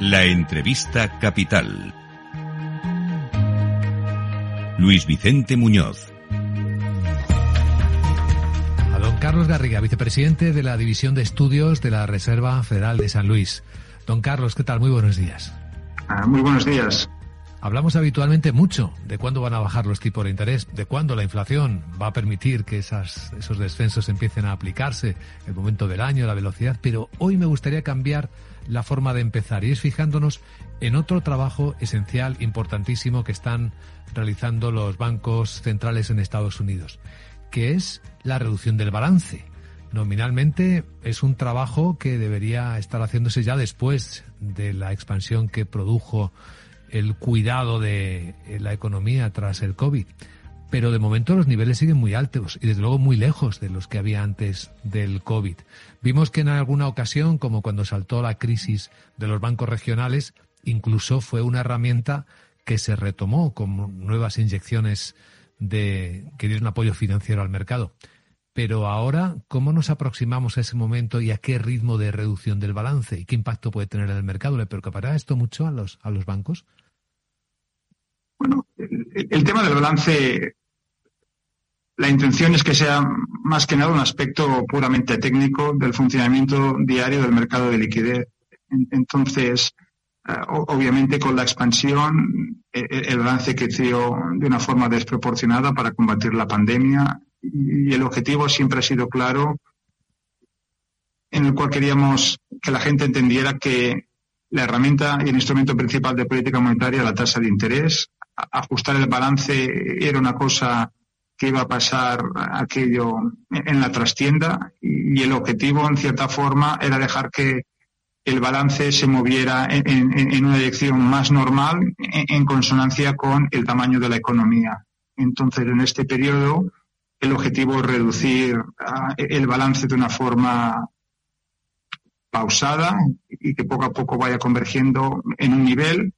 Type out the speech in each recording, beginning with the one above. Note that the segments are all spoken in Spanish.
La entrevista capital. Luis Vicente Muñoz. A don Carlos Garriga, vicepresidente de la División de Estudios de la Reserva Federal de San Luis. Don Carlos, ¿qué tal? Muy buenos días. Ah, muy buenos días. Hablamos habitualmente mucho de cuándo van a bajar los tipos de interés, de cuándo la inflación va a permitir que esas, esos descensos empiecen a aplicarse, el momento del año, la velocidad, pero hoy me gustaría cambiar la forma de empezar y es fijándonos en otro trabajo esencial, importantísimo que están realizando los bancos centrales en Estados Unidos, que es la reducción del balance. Nominalmente es un trabajo que debería estar haciéndose ya después de la expansión que produjo el cuidado de la economía tras el COVID. Pero de momento los niveles siguen muy altos y desde luego muy lejos de los que había antes del COVID. Vimos que en alguna ocasión, como cuando saltó la crisis de los bancos regionales, incluso fue una herramienta que se retomó con nuevas inyecciones de que dieron apoyo financiero al mercado. Pero ahora, ¿cómo nos aproximamos a ese momento y a qué ritmo de reducción del balance y qué impacto puede tener en el mercado? ¿Le preocupará esto mucho a los, a los bancos? Bueno, el, tema del balance, la intención es que sea más que nada un aspecto puramente técnico del funcionamiento diario del mercado de liquidez. Entonces, eh, obviamente con la expansión, e, e, el balance creció de una forma desproporcionada para combatir la pandemia y el objetivo siempre ha sido claro en el cual queríamos que la gente entendiera que la herramienta y el instrumento principal de política monetaria, la tasa de interés, ajustar el balance era una cosa que iba a pasar aquello en la trastienda y el objetivo, en cierta forma, era dejar que el balance se moviera en, una dirección más normal en, consonancia con el tamaño de la economía. Entonces, en este periodo, el objetivo es reducir ah, el balance de una forma pausada y que poco a poco vaya convergiendo en un nivel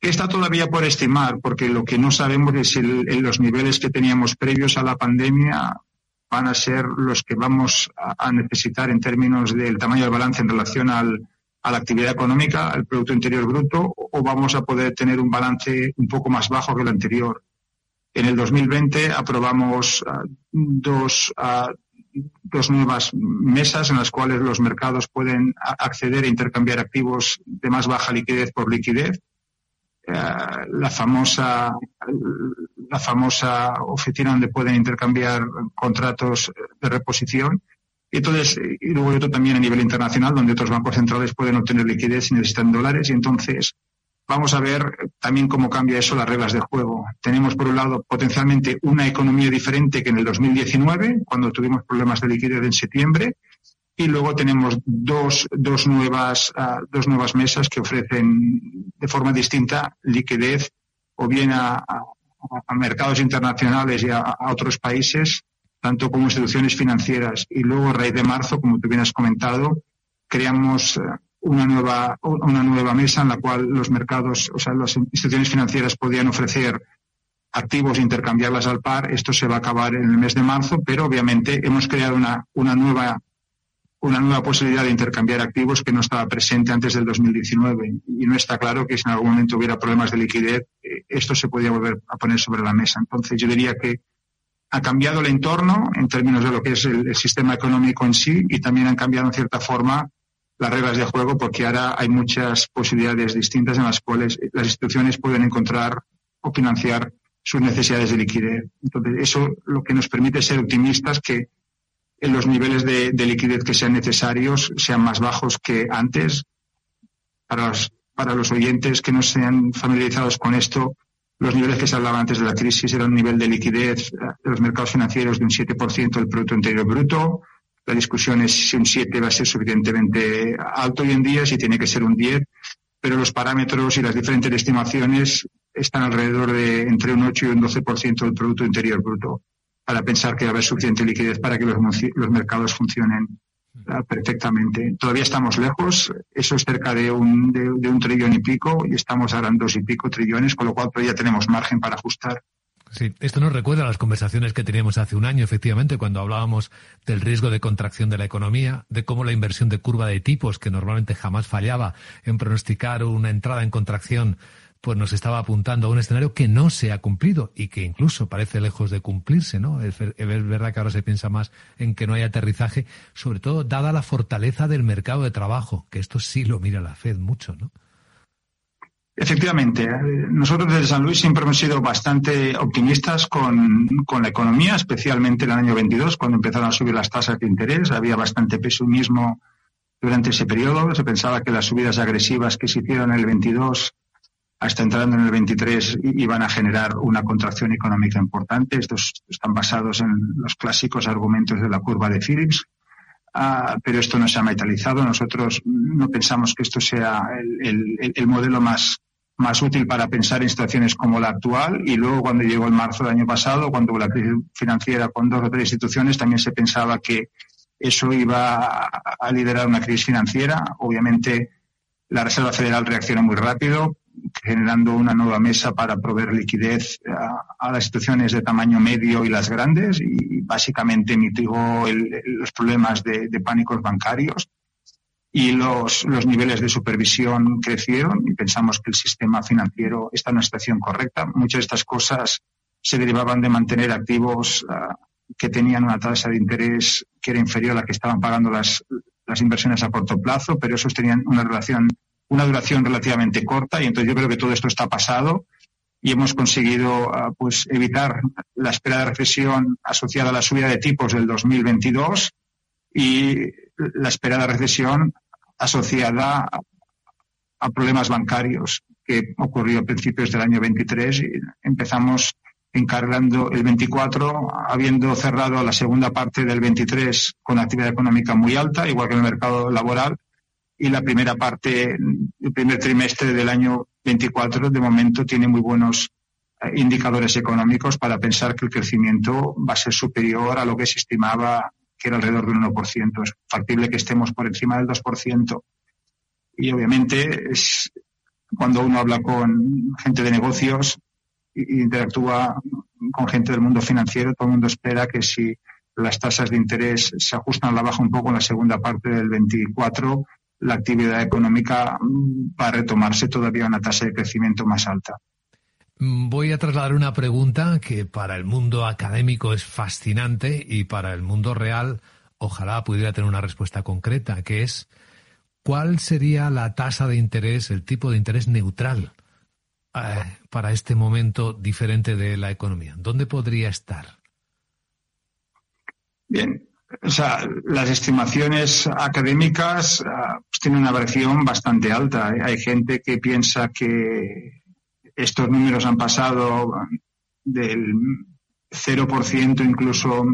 que está todavía por estimar, porque lo que no sabemos es si los niveles que teníamos previos a la pandemia van a ser los que vamos a, necesitar en términos del tamaño del balance en relación al, a la actividad económica, al Producto Interior Bruto, o vamos a poder tener un balance un poco más bajo que el anterior. En el 2020 aprobamos ah, dos, uh, dos nuevas mesas en las cuales los mercados pueden acceder e intercambiar activos de más baja liquidez por liquidez eh, la famosa la famosa oficina donde pueden intercambiar contratos de reposición. Entonces, y luego otro también a nivel internacional, donde otros bancos centrales pueden obtener liquidez y necesitan dólares. Y entonces, vamos a ver también cómo cambia eso las reglas de juego. Tenemos, por un lado, potencialmente una economía diferente que en el 2019, cuando tuvimos problemas de liquidez en septiembre, y luego tenemos dos, dos, nuevas, uh, dos nuevas mesas que ofrecen de forma distinta liquidez o bien a, mercados internacionales y a, otros países, tanto como instituciones financieras. Y luego, a raíz de marzo, como tú bien has comentado, creamos uh, una nueva, una nueva mesa en la cual los mercados, o sea, las instituciones financieras podían ofrecer activos e intercambiarlas al par. Esto se va a acabar en el mes de marzo, pero obviamente hemos creado una, una nueva una nueva posibilidad de intercambiar activos que no estaba presente antes del 2019 y no está claro que si en algún momento hubiera problemas de liquidez, eh, esto se podía volver a poner sobre la mesa. Entonces yo diría que ha cambiado el entorno en términos de lo que es el, el sistema económico en sí y también han cambiado en cierta forma las reglas de juego porque ahora hay muchas posibilidades distintas en las cuales las instituciones pueden encontrar o financiar sus necesidades de liquidez. Entonces, eso lo que nos permite ser optimistas que en los niveles de, de, liquidez que sean necesarios sean más bajos que antes. Para los, para los oyentes que no sean familiarizados con esto, los niveles que se hablaban antes de la crisis eran un nivel de liquidez de los mercados financieros de un 7% del Producto Interior Bruto. La discusión es si un 7 va a ser suficientemente alto hoy en día, si tiene que ser un 10, pero los parámetros y las diferentes estimaciones están alrededor de entre un 8 y un 12% del Producto Interior Bruto para pensar que va a haber suficiente liquidez para que los, los mercados funcionen uh, perfectamente. Todavía estamos lejos, eso es cerca de un, de, de, un trillón y pico y estamos ahora en dos y pico trillones, con lo cual todavía tenemos margen para ajustar. Sí, esto nos recuerda a las conversaciones que teníamos hace un año, efectivamente, cuando hablábamos del riesgo de contracción de la economía, de cómo la inversión de curva de tipos, que normalmente jamás fallaba en pronosticar una entrada en contracción, pues nos estaba apuntando a un escenario que no se ha cumplido y que incluso parece lejos de cumplirse, ¿no? Es, verdad que ahora se piensa más en que no hay aterrizaje, sobre todo dada la fortaleza del mercado de trabajo, que esto sí lo mira la Fed mucho, ¿no? Efectivamente, nosotros desde San Luis siempre hemos sido bastante optimistas con, la economía, especialmente en el año 22, cuando empezaron a subir las tasas de interés. Había bastante pesimismo durante ese periodo. Se pensaba que las subidas agresivas que se hicieron en el 22 hasta entrando en el 23 iban a generar una contracción económica importante. Estos están basados en los clásicos argumentos de la curva de Phillips. Ah, pero esto no se ha metalizado. Nosotros no pensamos que esto sea el modelo más más útil para pensar en situaciones como la actual y luego cuando llegó el marzo del año pasado, cuando hubo la crisis financiera con dos o tres instituciones, también se pensaba que eso iba a liderar una crisis financiera. Obviamente la Reserva Federal reaccionó muy rápido, generando una nueva mesa para proveer liquidez a, las instituciones de tamaño medio y las grandes y básicamente mitigó los problemas de pánicos bancarios y los, los niveles de supervisión crecieron y pensamos que el sistema financiero está en una situación correcta. Muchas de estas cosas se derivaban de mantener activos ah, que tenían una tasa de interés que era inferior a la que estaban pagando las, las inversiones a corto plazo, pero esos tenían una relación, una duración relativamente corta y entonces yo creo que todo esto está pasado y hemos conseguido ah, pues evitar la espera de recesión asociada a la subida de tipos del 2022 y la esperada recesión asociada a problemas bancarios que ocurrió a principios del año 23 y empezamos encargando el 24, habiendo cerrado la segunda parte del 23 con actividad económica muy alta, igual que en el mercado laboral, y la primera parte, el primer trimestre del año 24, de momento tiene muy buenos eh, indicadores económicos para pensar que el crecimiento va a ser superior a lo que se estimaba que era alrededor del 1%. Es factible que estemos por encima del 2%. Y obviamente es cuando uno habla con gente de negocios e interactúa con gente del mundo financiero, todo el mundo espera que si las tasas de interés se ajustan a la baja un poco en la segunda parte del 24, la actividad económica va a retomarse todavía a una tasa de crecimiento más alta. Voy a trasladar una pregunta que para el mundo académico es fascinante y para el mundo real ojalá pudiera tener una respuesta concreta, que es ¿cuál sería la tasa de interés, el tipo de interés neutral eh, para este momento diferente de la economía? ¿Dónde podría estar? Bien, o sea, las estimaciones académicas ah, pues tienen una variación bastante alta. Hay gente que piensa que estos números han pasado del 0%, incluso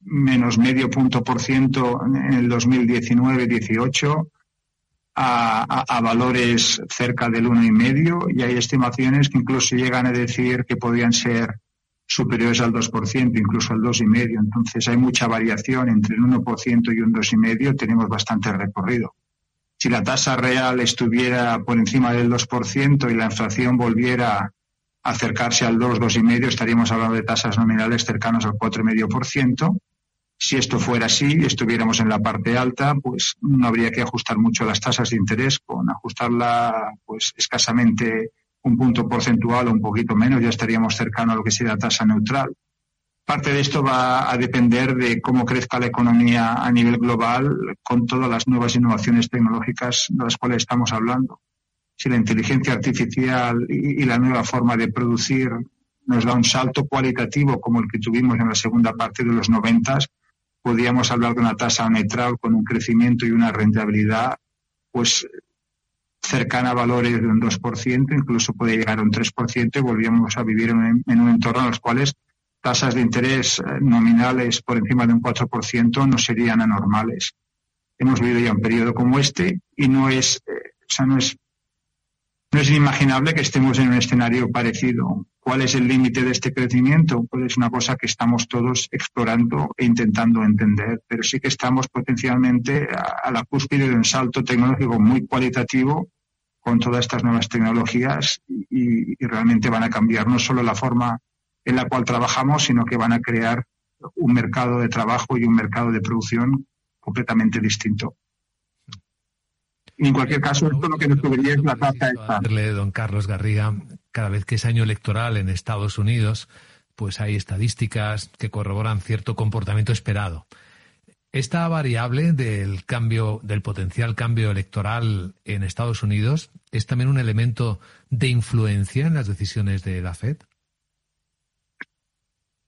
menos medio punto por ciento en el 2019-18 a, a, valores cerca del uno y medio y hay estimaciones que incluso llegan a decir que podrían ser superiores al 2%, incluso al dos y medio. Entonces hay mucha variación entre el 1% y un dos y medio. Tenemos bastante recorrido si la tasa real estuviera por encima del 2% y la inflación volviera a acercarse al 2, 2,5, estaríamos hablando de tasas nominales cercanas al 4,5%. Si esto fuera así y estuviéramos en la parte alta, pues no habría que ajustar mucho las tasas de interés, con ajustarla pues escasamente un punto porcentual o un poquito menos, ya estaríamos cercano a lo que sería tasa neutral. Parte de esto va a depender de cómo crezca la economía a nivel global con todas las nuevas innovaciones tecnológicas de las cuales estamos hablando. Si la inteligencia artificial y, la nueva forma de producir nos da un salto cualitativo como el que tuvimos en la segunda parte de los noventas, podríamos hablar de una tasa neutral con un crecimiento y una rentabilidad pues cercana a valores de un 2%, incluso puede llegar a un 3% y volvíamos a vivir en, en un entorno en los cuales tasas de interés eh, nominales por encima de un 4% no serían anormales. Hemos vivido ya un periodo como este y no es, eh, o sea, no es, no es inimaginable que estemos en un escenario parecido. ¿Cuál es el límite de este crecimiento? Pues es una cosa que estamos todos explorando e intentando entender, pero sí que estamos potencialmente a, la cúspide de un salto tecnológico muy cualitativo con todas estas nuevas tecnologías y, y realmente van a cambiar no solo la forma en la cual trabajamos, sino que van a crear un mercado de trabajo y un mercado de producción completamente distinto. Y en cualquier caso, esto lo que nos cubriría es la tasa esta. Don Carlos Garriga, cada vez que es año electoral en Estados Unidos, pues hay estadísticas que corroboran cierto comportamiento esperado. Esta variable del cambio, del potencial cambio electoral en Estados Unidos, es también un elemento de influencia en las decisiones de la Fed.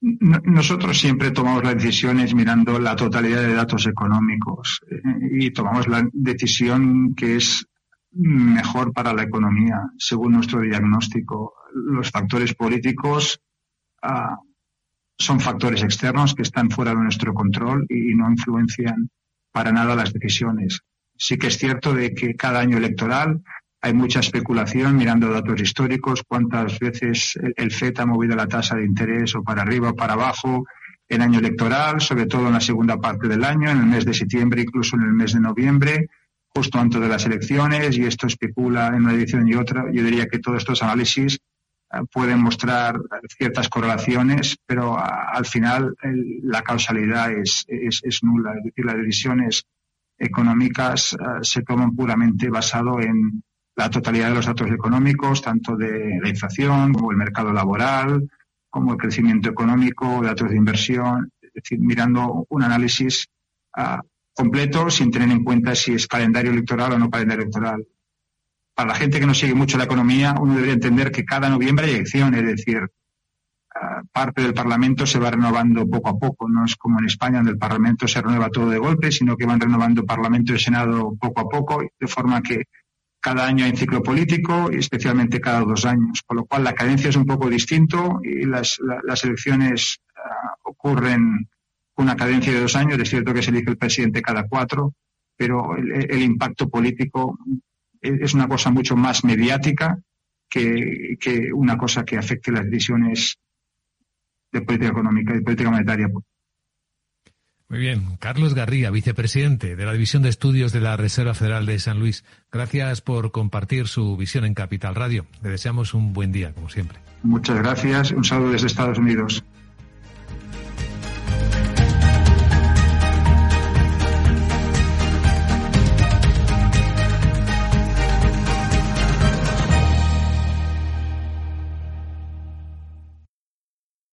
Nosotros siempre tomamos las decisiones mirando la totalidad de datos económicos eh, y tomamos la decisión que es mejor para la economía, según nuestro diagnóstico. Los factores políticos ah, son factores externos que están fuera de nuestro control y no influencian para nada las decisiones. Sí que es cierto de que cada año electoral hay mucha especulación mirando datos históricos, cuántas veces el FED ha movido la tasa de interés o para arriba o para abajo en año electoral, sobre todo en la segunda parte del año, en el mes de septiembre, incluso en el mes de noviembre, justo antes de las elecciones, y esto especula en una edición y otra. Yo diría que todos estos análisis eh, pueden mostrar ciertas correlaciones, pero al final la causalidad es, es, nula. Es decir, las decisiones económicas eh, se toman puramente basado en la totalidad de los datos económicos, tanto de la inflación como el mercado laboral, como el crecimiento económico, datos de inversión, es decir, mirando un análisis ah, completo sin tener en cuenta si es calendario electoral o no calendario electoral. Para la gente que no sigue mucho la economía, uno debería entender que cada noviembre hay elecciones, es decir, ah, parte del Parlamento se va renovando poco a poco. No es como en España, donde el Parlamento se renueva todo de golpe, sino que van renovando Parlamento y Senado poco a poco, de forma que cada año hay ciclo político y especialmente cada dos años, con lo cual la cadencia es un poco distinto y las, elecciones ah, ocurren con una cadencia de dos años. Es cierto que se elige el presidente cada cuatro, pero el, impacto político es una cosa mucho más mediática que, que, una cosa que afecte las decisiones de política económica y política monetaria. Muy bien. Carlos Garriga, vicepresidente de la División de Estudios de la Reserva Federal de San Luis. Gracias por compartir su visión en Capital Radio. Le deseamos un buen día, como siempre. Muchas gracias. Un saludo desde Estados Unidos.